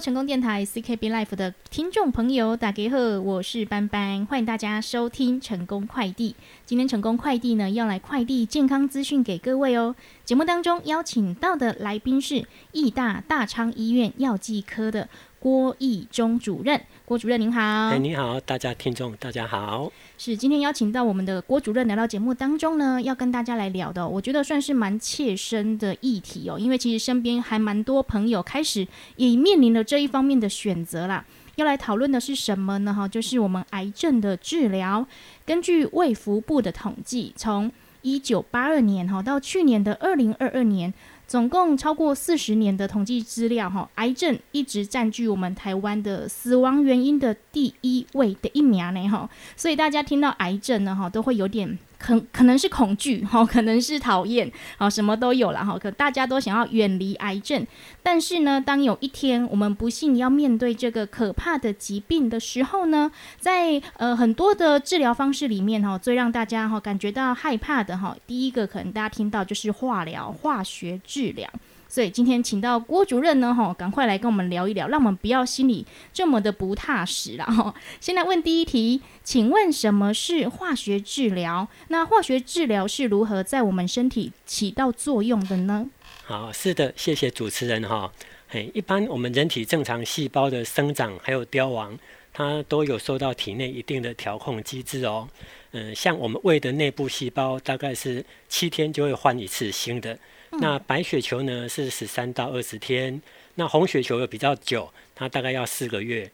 成功电台 CKB Life 的听众朋友，大家好，我是班班，欢迎大家收听成功快递。今天成功快递呢要来快递健康资讯给各位哦。节目当中邀请到的来宾是义大大昌医院药剂科的郭义忠主任，郭主任您好。哎，你好，大家听众大家好。是今天邀请到我们的郭主任来到节目当中呢，要跟大家来聊的，我觉得算是蛮切身的议题哦。因为其实身边还蛮多朋友开始也面临了这一方面的选择啦。要来讨论的是什么呢？哈，就是我们癌症的治疗。根据卫福部的统计，从一九八二年哈到去年的二零二二年。总共超过四十年的统计资料，哈，癌症一直占据我们台湾的死亡原因的第一位的一名呢，哈，所以大家听到癌症呢，哈，都会有点。可可能是恐惧哈，可能是讨厌啊，什么都有了哈。可大家都想要远离癌症，但是呢，当有一天我们不幸要面对这个可怕的疾病的时候呢，在呃很多的治疗方式里面哈，最让大家哈感觉到害怕的哈，第一个可能大家听到就是化疗、化学治疗。所以今天请到郭主任呢，哈，赶快来跟我们聊一聊，让我们不要心里这么的不踏实了哈。先来问第一题，请问什么是化学治疗？那化学治疗是如何在我们身体起到作用的呢？好，是的，谢谢主持人哈。嘿，一般我们人体正常细胞的生长还有凋亡，它都有受到体内一定的调控机制哦。嗯，像我们胃的内部细胞，大概是七天就会换一次新的。那白血球呢是十三到二十天，那红血球又比较久，它大概要四个月。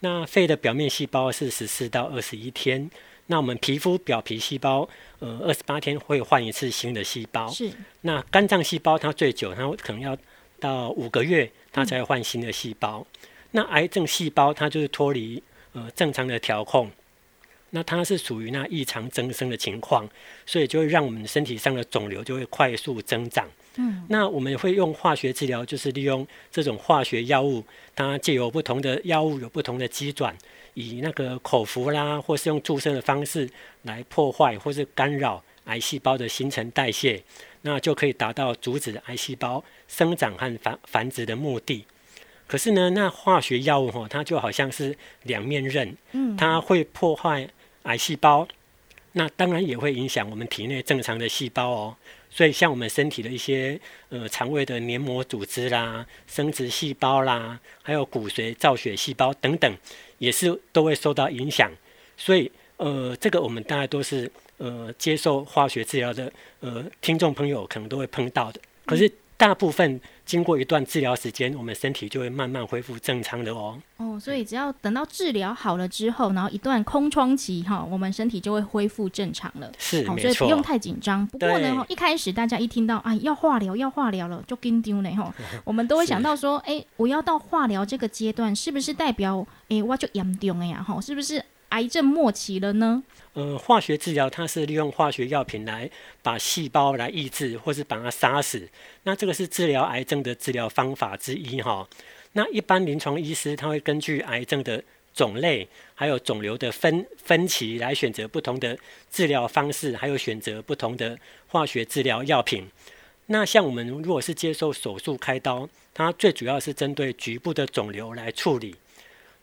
那肺的表面细胞是十四到二十一天，那我们皮肤表皮细胞，呃，二十八天会换一次新的细胞。是。那肝脏细胞它最久，它可能要到五个月，它才会换新的细胞。那癌症细胞它就是脱离呃正常的调控。那它是属于那异常增生的情况，所以就会让我们身体上的肿瘤就会快速增长。嗯，那我们会用化学治疗，就是利用这种化学药物，它借由不同的药物有不同的机转，以那个口服啦，或是用注射的方式来破坏或是干扰癌细胞的新陈代谢，那就可以达到阻止癌细胞生长和繁繁殖的目的。可是呢，那化学药物哈，它就好像是两面刃，嗯，它会破坏。癌细胞，那当然也会影响我们体内正常的细胞哦。所以，像我们身体的一些呃肠胃的黏膜组织啦、生殖细胞啦，还有骨髓造血细胞等等，也是都会受到影响。所以，呃，这个我们大概都是呃接受化学治疗的呃听众朋友可能都会碰到的。可是。大部分经过一段治疗时间，我们身体就会慢慢恢复正常的哦。哦，所以只要等到治疗好了之后，然后一段空窗期哈，我们身体就会恢复正常了。是，所以不用太紧张。不过呢，一开始大家一听到啊要化疗要化疗了，就跟丢呢哈，我们都会想到说，哎，我要到化疗这个阶段，是不是代表哎我就严重了呀？哈，是不是？癌症末期了呢？呃，化学治疗它是利用化学药品来把细胞来抑制，或是把它杀死。那这个是治疗癌症的治疗方法之一哈。那一般临床医师他会根据癌症的种类，还有肿瘤的分分期来选择不同的治疗方式，还有选择不同的化学治疗药品。那像我们如果是接受手术开刀，它最主要是针对局部的肿瘤来处理。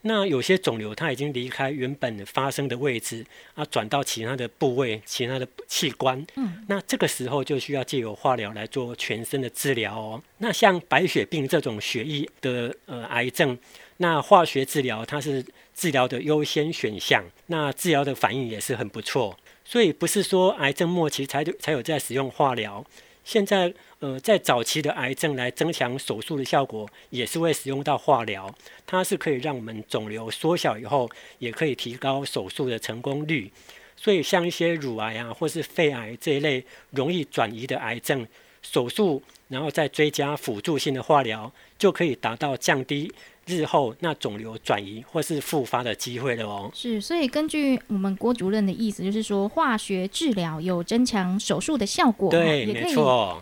那有些肿瘤它已经离开原本发生的位置啊，转到其他的部位、其他的器官。嗯，那这个时候就需要借由化疗来做全身的治疗哦。那像白血病这种血液的呃癌症，那化学治疗它是治疗的优先选项，那治疗的反应也是很不错。所以不是说癌症末期才才有在使用化疗。现在，呃，在早期的癌症来增强手术的效果，也是会使用到化疗。它是可以让我们肿瘤缩小以后，也可以提高手术的成功率。所以，像一些乳癌啊，或是肺癌这一类容易转移的癌症，手术然后再追加辅助性的化疗，就可以达到降低。日后那肿瘤转移或是复发的机会了哦。是，所以根据我们郭主任的意思，就是说化学治疗有增强手术的效果，对，也可以，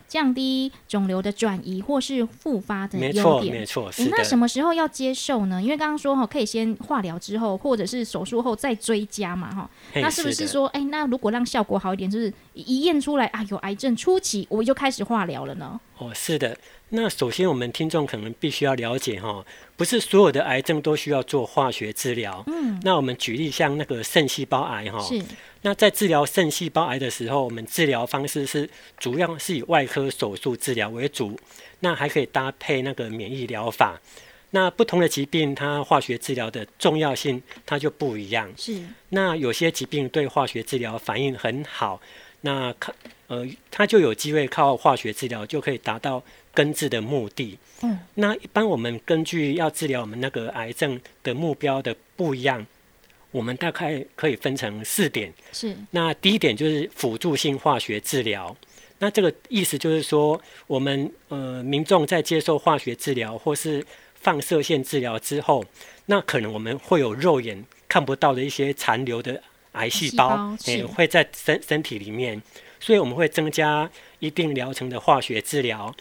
降低肿瘤的转移或是复发的优点，没错，没错是那什么时候要接受呢？因为刚刚说哈，可以先化疗之后，或者是手术后再追加嘛，哈。那是不是说，哎，那如果让效果好一点，就是一验出来啊有癌症初期，我就开始化疗了呢？哦，是的。那首先，我们听众可能必须要了解哈，不是所有的癌症都需要做化学治疗。嗯，那我们举例像那个肾细胞癌哈，是那在治疗肾细胞癌的时候，我们治疗方式是主要是以外科手术治疗为主，那还可以搭配那个免疫疗法。那不同的疾病，它化学治疗的重要性它就不一样。是，那有些疾病对化学治疗反应很好，那靠呃，它就有机会靠化学治疗就可以达到根治的目的。嗯，那一般我们根据要治疗我们那个癌症的目标的不一样，我们大概可以分成四点。是，那第一点就是辅助性化学治疗。那这个意思就是说，我们呃民众在接受化学治疗或是放射线治疗之后，那可能我们会有肉眼看不到的一些残留的癌细胞，也、欸、会在身身体里面，所以我们会增加一定疗程的化学治疗，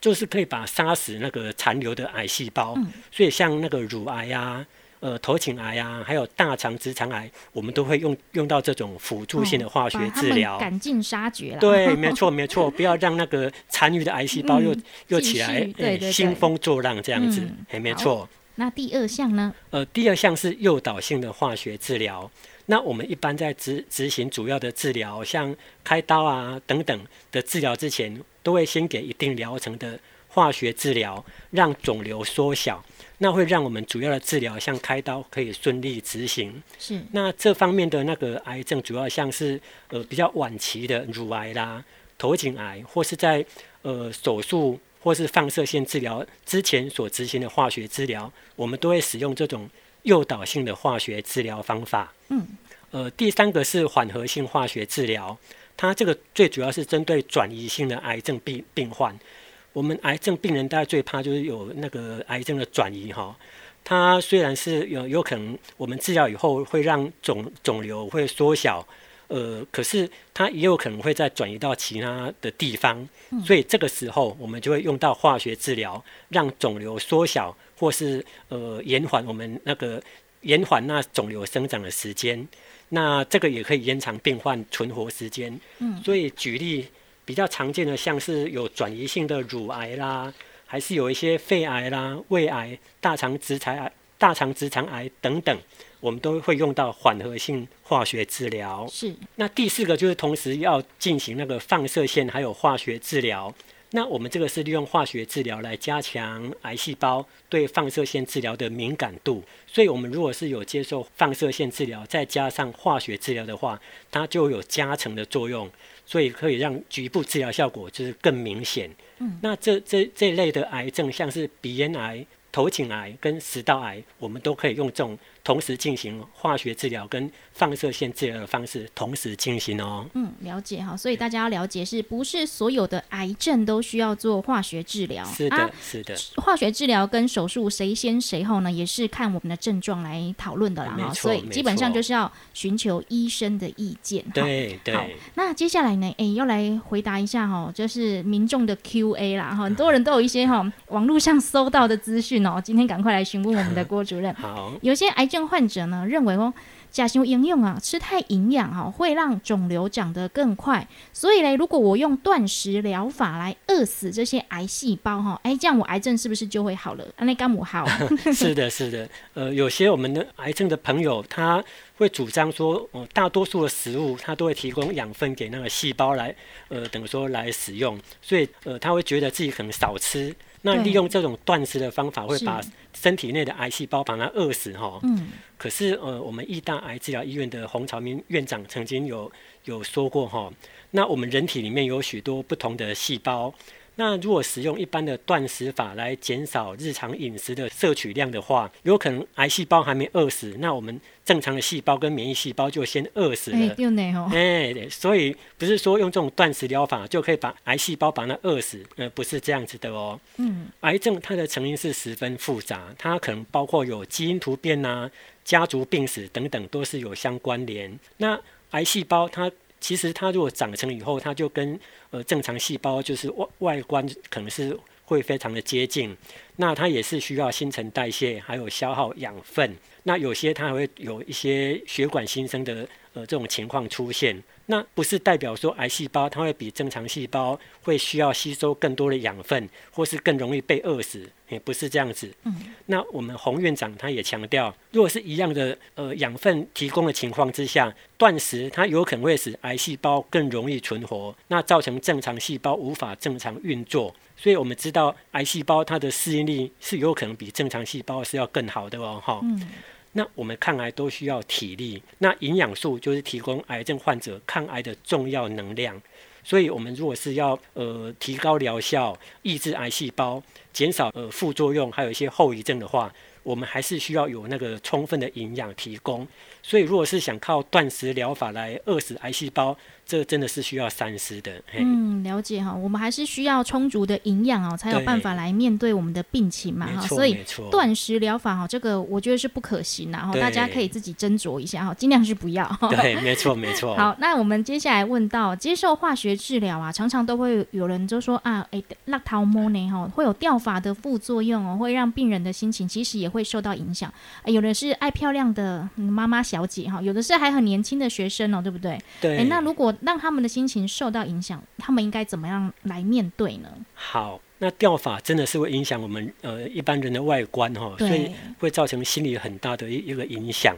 就是可以把杀死那个残留的癌细胞。嗯、所以像那个乳癌啊。呃，头颈癌啊，还有大肠直肠癌，我们都会用用到这种辅助性的化学治疗，赶尽杀绝。对，没错，没错，不要让那个残余的癌细胞又、嗯、又起来，对对兴风作浪这样子，哎、嗯，没错。那第二项呢？呃，第二项是诱导性的化学治疗。那我们一般在执执行主要的治疗，像开刀啊等等的治疗之前，都会先给一定疗程的化学治疗，让肿瘤缩小。那会让我们主要的治疗，像开刀可以顺利执行。是。那这方面的那个癌症，主要像是呃比较晚期的乳癌啦、头颈癌，或是在呃手术或是放射线治疗之前所执行的化学治疗，我们都会使用这种诱导性的化学治疗方法。嗯。呃，第三个是缓和性化学治疗，它这个最主要是针对转移性的癌症病病患。我们癌症病人大概最怕就是有那个癌症的转移哈，它虽然是有有可能我们治疗以后会让肿肿瘤会缩小，呃，可是它也有可能会再转移到其他的地方，所以这个时候我们就会用到化学治疗，让肿瘤缩小或是呃延缓我们那个延缓那肿瘤生长的时间，那这个也可以延长病患存活时间。嗯，所以举例。比较常见的像是有转移性的乳癌啦，还是有一些肺癌啦、胃癌、大肠直肠癌、大肠直肠癌等等，我们都会用到缓和性化学治疗。是。那第四个就是同时要进行那个放射线还有化学治疗。那我们这个是利用化学治疗来加强癌细胞对放射线治疗的敏感度。所以，我们如果是有接受放射线治疗，再加上化学治疗的话，它就有加成的作用。所以可以让局部治疗效果就是更明显。嗯，那这这这类的癌症，像是鼻咽癌、头颈癌跟食道癌，我们都可以用这种同时进行化学治疗跟放射线治疗的方式同时进行哦。嗯，了解哈。所以大家要了解，是不是所有的癌症都需要做化学治疗？是的，是的。化学治疗跟手术谁先谁后呢？也是看我们的症状来讨论的啦哈。所以基本上就是要寻求医生的意见。对对。好，那接下来呢？哎，要来回答一下哈，就是民众的 Q&A 啦哈。很多人都有一些哈网络上搜到的资讯哦，今天赶快来询问我们的 郭主任。好，有些癌症患者呢认为哦。甲型营养啊，吃太营养哈，会让肿瘤长得更快。所以嘞，如果我用断食疗法来饿死这些癌细胞哈，哎，这样我癌症是不是就会好了？那干母好？是的，是的。呃，有些我们的癌症的朋友，他会主张说，呃，大多数的食物他都会提供养分给那个细胞来，呃，等于说来使用。所以，呃，他会觉得自己可能少吃。那利用这种断食的方法，会把身体内的癌细胞把它饿死哈。嗯。可是呃，我们义大癌治疗医院的洪朝明院长曾经有有说过哈，那我们人体里面有许多不同的细胞。那如果使用一般的断食法来减少日常饮食的摄取量的话，有可能癌细胞还没饿死，那我们正常的细胞跟免疫细胞就先饿死了。哎，所以不是说用这种断食疗法就可以把癌细胞把它饿死，呃，不是这样子的哦。嗯，癌症它的成因是十分复杂，它可能包括有基因突变呐、家族病史等等，都是有相关联。那癌细胞它其实它如果长成以后，它就跟呃正常细胞就是外外观可能是会非常的接近。那它也是需要新陈代谢，还有消耗养分。那有些它还会有一些血管新生的呃这种情况出现。那不是代表说癌细胞它会比正常细胞会需要吸收更多的养分，或是更容易被饿死，也不是这样子。嗯，那我们洪院长他也强调，如果是一样的呃养分提供的情况之下，断食它有可能会使癌细胞更容易存活，那造成正常细胞无法正常运作。所以我们知道，癌细胞它的适应力是有可能比正常细胞是要更好的哦，哈。嗯。那我们抗癌都需要体力，那营养素就是提供癌症患者抗癌的重要能量。所以，我们如果是要呃提高疗效、抑制癌细胞、减少呃副作用，还有一些后遗症的话，我们还是需要有那个充分的营养提供。所以，如果是想靠断食疗法来饿死癌细胞，这真的是需要三思的。嗯，了解哈，我们还是需要充足的营养哦，才有办法来面对我们的病情嘛哈。所以断食疗法哈，这个我觉得是不可行的哈，大家可以自己斟酌一下哈，尽量是不要。对，没错没错。好，那我们接下来问到接受化学治疗啊，常常都会有人就说啊，哎，辣桃莫呢哈，会有掉发的副作用哦，会让病人的心情其实也会受到影响。有的是爱漂亮的妈妈小姐哈，有的是还很年轻的学生哦，对不对？对。哎，那如果让他们的心情受到影响，他们应该怎么样来面对呢？好，那掉发真的是会影响我们呃一般人的外观哈，所以会造成心理很大的一一个影响。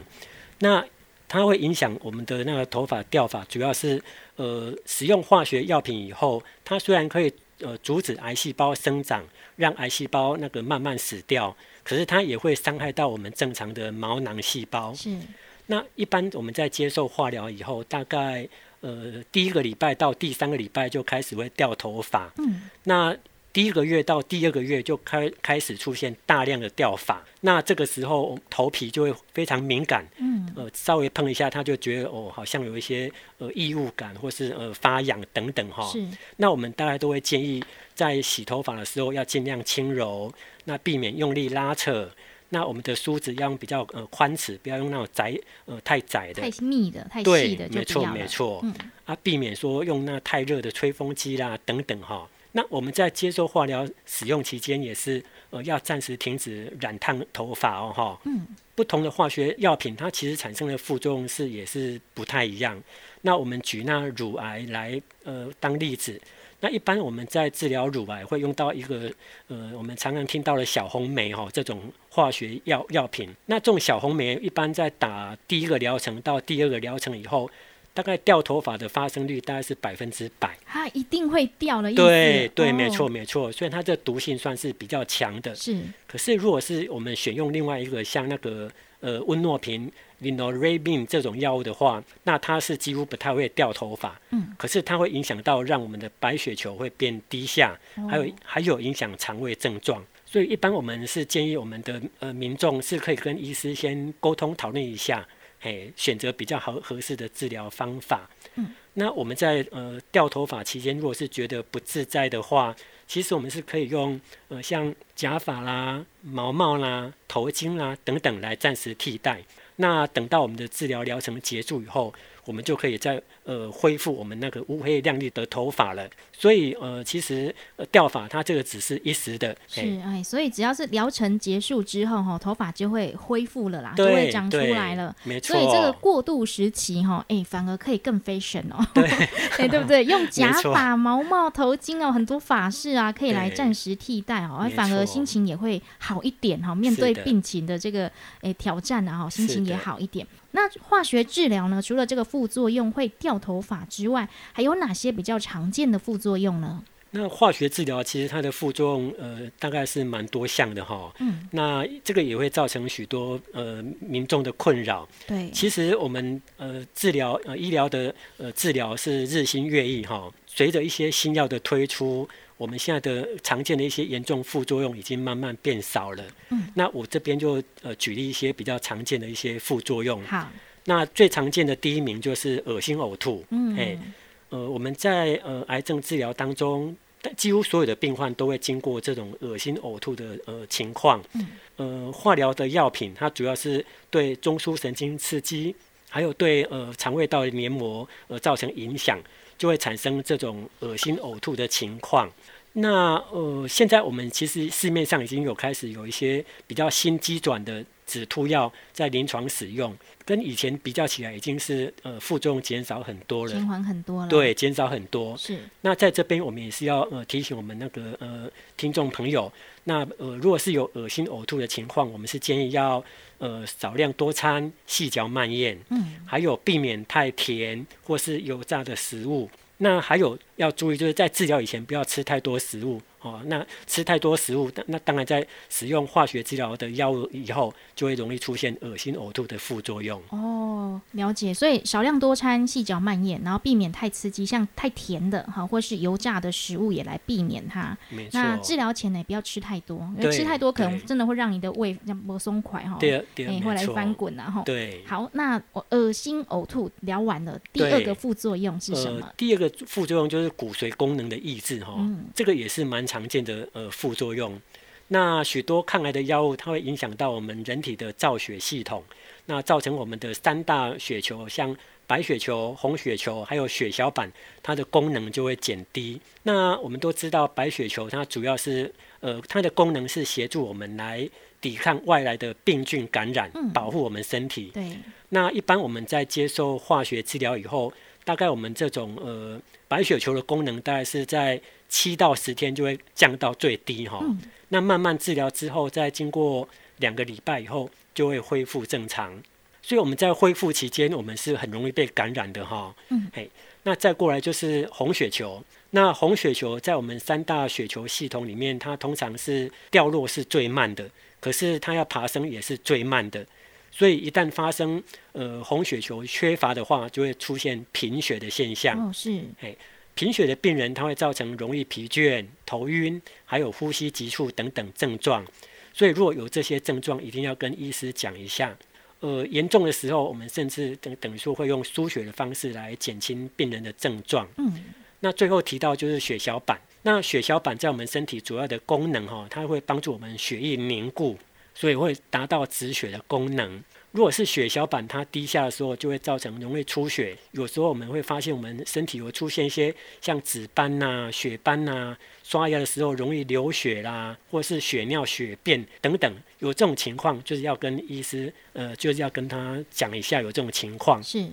那它会影响我们的那个头发掉发，主要是呃使用化学药品以后，它虽然可以呃阻止癌细胞生长，让癌细胞那个慢慢死掉，可是它也会伤害到我们正常的毛囊细胞。是。那一般我们在接受化疗以后，大概呃第一个礼拜到第三个礼拜就开始会掉头发。嗯。那第一个月到第二个月就开开始出现大量的掉发。那这个时候头皮就会非常敏感。嗯。呃，稍微碰一下，他就觉得哦，好像有一些呃异物感，或是呃发痒等等哈。是。那我们大概都会建议在洗头发的时候要尽量轻柔，那避免用力拉扯。那我们的梳子要用比较呃宽尺，不要用那种窄呃太窄的、太密的、太细的，没错没错。嗯，啊，避免说用那太热的吹风机啦等等哈。那我们在接受化疗使用期间，也是呃要暂时停止染烫头发哦哈。嗯，不同的化学药品，它其实产生的副作用是也是不太一样。那我们举那乳癌来呃当例子。那一般我们在治疗乳癌会用到一个呃，我们常常听到的小红莓哈，这种化学药药品。那这种小红莓一般在打第一个疗程到第二个疗程以后，大概掉头发的发生率大概是百分之百。它一定会掉的意思。对对，没错没错。所以它这毒性算是比较强的。是。可是如果是我们选用另外一个像那个呃温诺平。Vinorabin 这种药物的话，那它是几乎不太会掉头发，嗯，可是它会影响到让我们的白血球会变低下，还有还有影响肠胃症状，所以一般我们是建议我们的呃民众是可以跟医师先沟通讨论一下，嘿，选择比较好合适的治疗方法。嗯，那我们在呃掉头发期间，如果是觉得不自在的话，其实我们是可以用呃像假发啦、毛毛啦、头巾啦等等来暂时替代。那等到我们的治疗疗程结束以后，我们就可以再呃恢复我们那个乌黑亮丽的头发了。所以呃，其实掉发它这个只是一时的。是哎，所以只要是疗程结束之后哈，头发就会恢复了啦，就会长出来了。没错。所以这个过渡时期哈，哎，反而可以更 fashion 哦。对。哎，对不对？用 假发、毛帽、头巾哦，很多发饰啊，可以来暂时替代哦，反而心情也会好一点哈。面对病情的这个哎挑战啊，哈，心情也好一点。那化学治疗呢？除了这个副作用会掉头发之外，还有哪些比较常见的副作用呢？那化学治疗其实它的副作用呃大概是蛮多项的哈。嗯。那这个也会造成许多呃民众的困扰。对。其实我们呃治疗呃医疗的呃治疗是日新月异哈，随着一些新药的推出。我们现在的常见的一些严重副作用已经慢慢变少了。嗯，那我这边就呃举例一些比较常见的一些副作用。好，那最常见的第一名就是恶心呕吐。嗯，哎，呃，我们在呃癌症治疗当中，几乎所有的病患都会经过这种恶心呕吐的呃情况。嗯，呃，化疗的药品它主要是对中枢神经刺激，还有对呃肠胃道黏膜呃造成影响。就会产生这种恶心呕吐的情况。那呃，现在我们其实市面上已经有开始有一些比较新机转的止吐药在临床使用，跟以前比较起来，已经是呃副作用减少很多了，减缓很多了。对，减少很多。是。那在这边我们也是要呃提醒我们那个呃听众朋友，那呃如果是有恶心呕吐的情况，我们是建议要呃少量多餐，细嚼慢咽，嗯，还有避免太甜或是油炸的食物。那还有要注意，就是在治疗以前不要吃太多食物哦。那吃太多食物，那当然在使用化学治疗的药物以后，就会容易出现恶心呕吐的副作用。哦，了解。所以少量多餐，细嚼慢咽，然后避免太刺激，像太甜的哈，或是油炸的食物也来避免它。那治疗前呢，不要吃太多，因为吃太多可能真的会让你的胃像不松快哈。对对，会来翻滚然后。对。好，那恶心呕吐聊完了，第二个副作用是什么？第二个。副作用就是骨髓功能的抑制，哈，这个也是蛮常见的呃副作用。那许多抗癌的药物，它会影响到我们人体的造血系统，那造成我们的三大血球，像白血球、红血球还有血小板，它的功能就会减低。那我们都知道，白血球它主要是呃它的功能是协助我们来抵抗外来的病菌感染，保护我们身体。对。那一般我们在接受化学治疗以后。大概我们这种呃白血球的功能，大概是在七到十天就会降到最低哈。那慢慢治疗之后，再经过两个礼拜以后，就会恢复正常。所以我们在恢复期间，我们是很容易被感染的哈。嗯。嘿，那再过来就是红血球。那红血球在我们三大血球系统里面，它通常是掉落是最慢的，可是它要爬升也是最慢的。所以一旦发生呃红血球缺乏的话，就会出现贫血的现象。哦，是。哎，贫血的病人他会造成容易疲倦、头晕，还有呼吸急促等等症状。所以如果有这些症状，一定要跟医师讲一下。呃，严重的时候，我们甚至等等于说会用输血的方式来减轻病人的症状。嗯。那最后提到就是血小板。那血小板在我们身体主要的功能哈，它会帮助我们血液凝固。所以会达到止血的功能。如果是血小板它低下的时候，就会造成容易出血。有时候我们会发现我们身体会出现一些像紫斑呐、血斑呐，刷牙的时候容易流血啦，或是血尿、血便等等。有这种情况，就是要跟医师呃，就是要跟他讲一下有这种情况。是。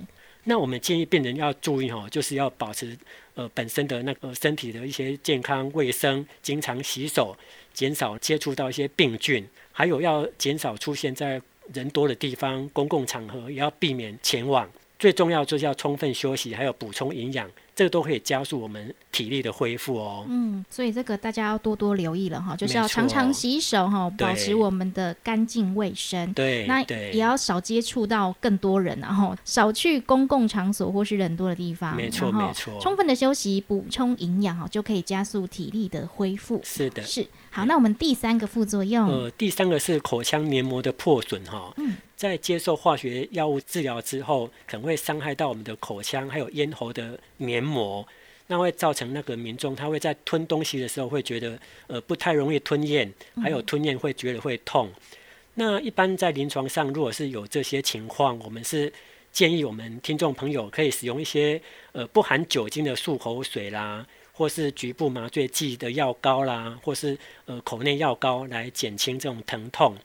那我们建议病人要注意哈，就是要保持呃本身的那个身体的一些健康卫生，经常洗手，减少接触到一些病菌。还有要减少出现在人多的地方、公共场合，也要避免前往。最重要就是要充分休息，还有补充营养。这个都可以加速我们体力的恢复哦。嗯，所以这个大家要多多留意了哈，就是要常常洗手哈，保持我们的干净卫生。对，那也要少接触到更多人，然后少去公共场所或是人多的地方。没错，没错。充分的休息，补充营养哈，就可以加速体力的恢复。是的，是。好，那我们第三个副作用，呃，第三个是口腔黏膜的破损哈。嗯。在接受化学药物治疗之后，可能会伤害到我们的口腔还有咽喉的黏膜，那会造成那个民众他会在吞东西的时候会觉得呃不太容易吞咽，还有吞咽会觉得会痛。那一般在临床上，如果是有这些情况，我们是建议我们听众朋友可以使用一些呃不含酒精的漱口水啦，或是局部麻醉剂的药膏啦，或是呃口内药膏来减轻这种疼痛。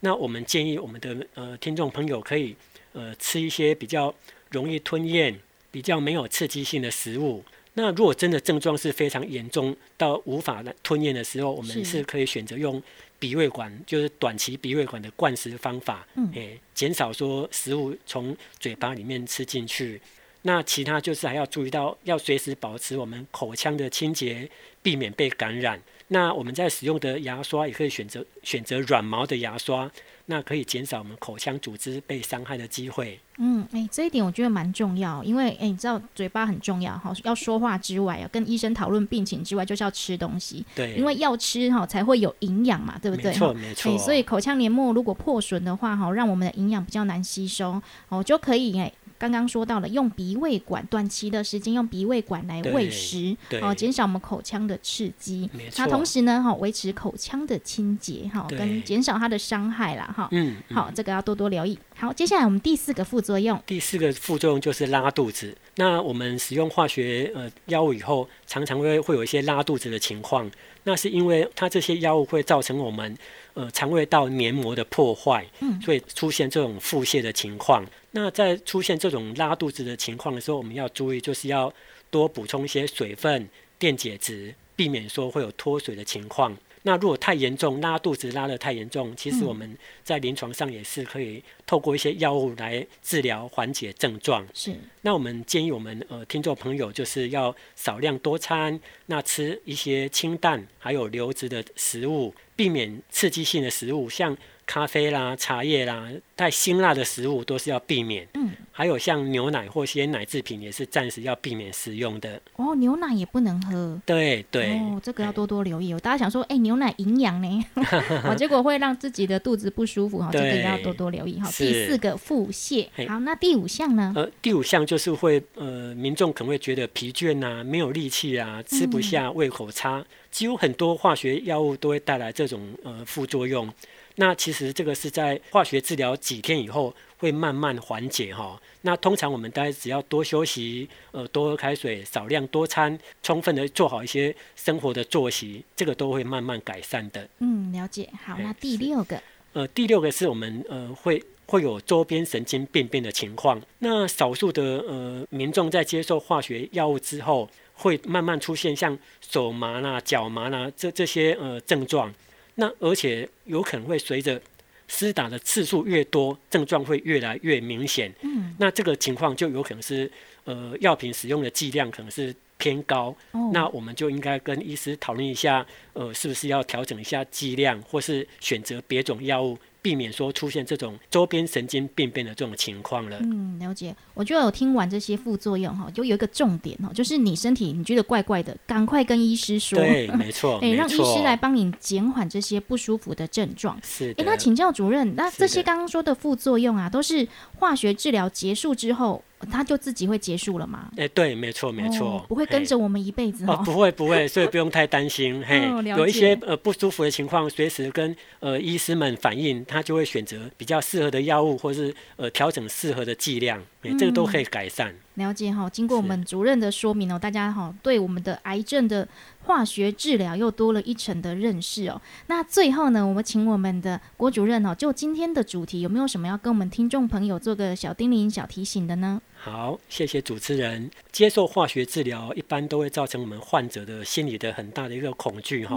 那我们建议我们的呃听众朋友可以呃吃一些比较容易吞咽、比较没有刺激性的食物。那如果真的症状是非常严重到无法吞咽的时候，我们是可以选择用鼻胃管，就是短期鼻胃管的灌食方法，诶，减少说食物从嘴巴里面吃进去。那其他就是还要注意到，要随时保持我们口腔的清洁，避免被感染。那我们在使用的牙刷也可以选择选择软毛的牙刷，那可以减少我们口腔组织被伤害的机会。嗯，哎，这一点我觉得蛮重要，因为哎，你知道嘴巴很重要哈，要说话之外，要跟医生讨论病情之外，就是要吃东西。对，因为要吃哈才会有营养嘛，对不对？没错，没错。所以口腔黏膜如果破损的话哈，让我们的营养比较难吸收哦，就可以哎。刚刚说到了用鼻胃管短期的时间用鼻胃管来喂食，哦，减少我们口腔的刺激。那同时呢，哈，维持口腔的清洁，哈，跟减少它的伤害啦，哈。嗯。好，这个要多多留意。好，接下来我们第四个副作用。第四个副作用就是拉肚子。那我们使用化学呃药物以后，常常会会有一些拉肚子的情况。那是因为它这些药物会造成我们呃肠胃道黏膜的破坏，嗯，所以出现这种腹泻的情况。那在出现这种拉肚子的情况的时候，我们要注意，就是要多补充一些水分、电解质，避免说会有脱水的情况。那如果太严重，拉肚子拉得太严重，其实我们在临床上也是可以透过一些药物来治疗缓解症状。是。那我们建议我们呃听众朋友就是要少量多餐，那吃一些清淡还有流质的食物，避免刺激性的食物，像。咖啡啦、茶叶啦，带辛辣的食物都是要避免。嗯，还有像牛奶或些奶制品也是暂时要避免食用的。哦，牛奶也不能喝。对对。哦，这个要多多留意哦。大家想说，哎，牛奶营养呢？哦，结果会让自己的肚子不舒服哈。这个要多多留意哈。第四个腹泻。好，那第五项呢？呃，第五项就是会呃，民众可能会觉得疲倦呐，没有力气啊，吃不下，胃口差。几乎很多化学药物都会带来这种呃副作用。那其实这个是在化学治疗几天以后会慢慢缓解哈。那通常我们大家只要多休息，呃，多喝开水，少量多餐，充分的做好一些生活的作息，这个都会慢慢改善的。嗯，了解。好，那第六个，呃，第六个是我们呃会会有周边神经病变的情况。那少数的呃民众在接受化学药物之后，会慢慢出现像手麻啦、脚麻啦这这些呃症状。那而且有可能会随着施打的次数越多，症状会越来越明显。嗯，那这个情况就有可能是呃药品使用的剂量可能是偏高。哦，那我们就应该跟医师讨论一下，呃，是不是要调整一下剂量，或是选择别种药物。避免说出现这种周边神经病变的这种情况了。嗯，了解。我觉得我听完这些副作用哈，就有一个重点哈，就是你身体你觉得怪怪的，赶快跟医师说。对，没错。哎，让医师来帮你减缓这些不舒服的症状。是。哎，那请教主任，那这些刚刚说的副作用啊，都是化学治疗结束之后。他就自己会结束了吗？哎，对，没错，没错，不会跟着我们一辈子哦，不会，不会，所以不用太担心。嘿，有一些呃不舒服的情况，随时跟呃医师们反映，他就会选择比较适合的药物，或是呃调整适合的剂量，哎这个都可以改善。了解哈，经过我们主任的说明哦，大家哈对我们的癌症的化学治疗又多了一层的认识哦。那最后呢，我们请我们的郭主任哦，就今天的主题有没有什么要跟我们听众朋友做个小叮咛、小提醒的呢？好，谢谢主持人。接受化学治疗一般都会造成我们患者的心理的很大的一个恐惧哈。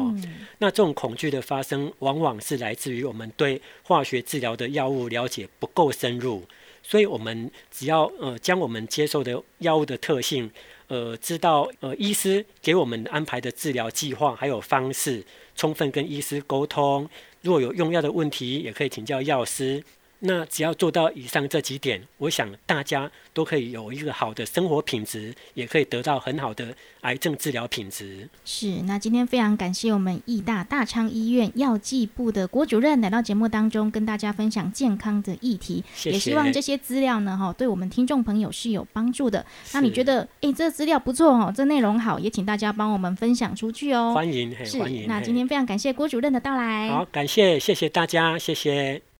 那这种恐惧的发生，往往是来自于我们对化学治疗的药物了解不够深入。所以，我们只要呃将我们接受的药物的特性，呃，知道呃医师给我们安排的治疗计划还有方式，充分跟医师沟通。若有用药的问题，也可以请教药师。那只要做到以上这几点，我想大家都可以有一个好的生活品质，也可以得到很好的癌症治疗品质。是，那今天非常感谢我们义大大昌医院药剂部的郭主任来到节目当中，跟大家分享健康的议题。也希望这些资料呢，哈，对我们听众朋友是有帮助的。那你觉得，哎，这资料不错哦，这内容好，也请大家帮我们分享出去哦。欢迎，欢迎。那今天非常感谢郭主任的到来。好，感谢，谢谢大家，谢谢。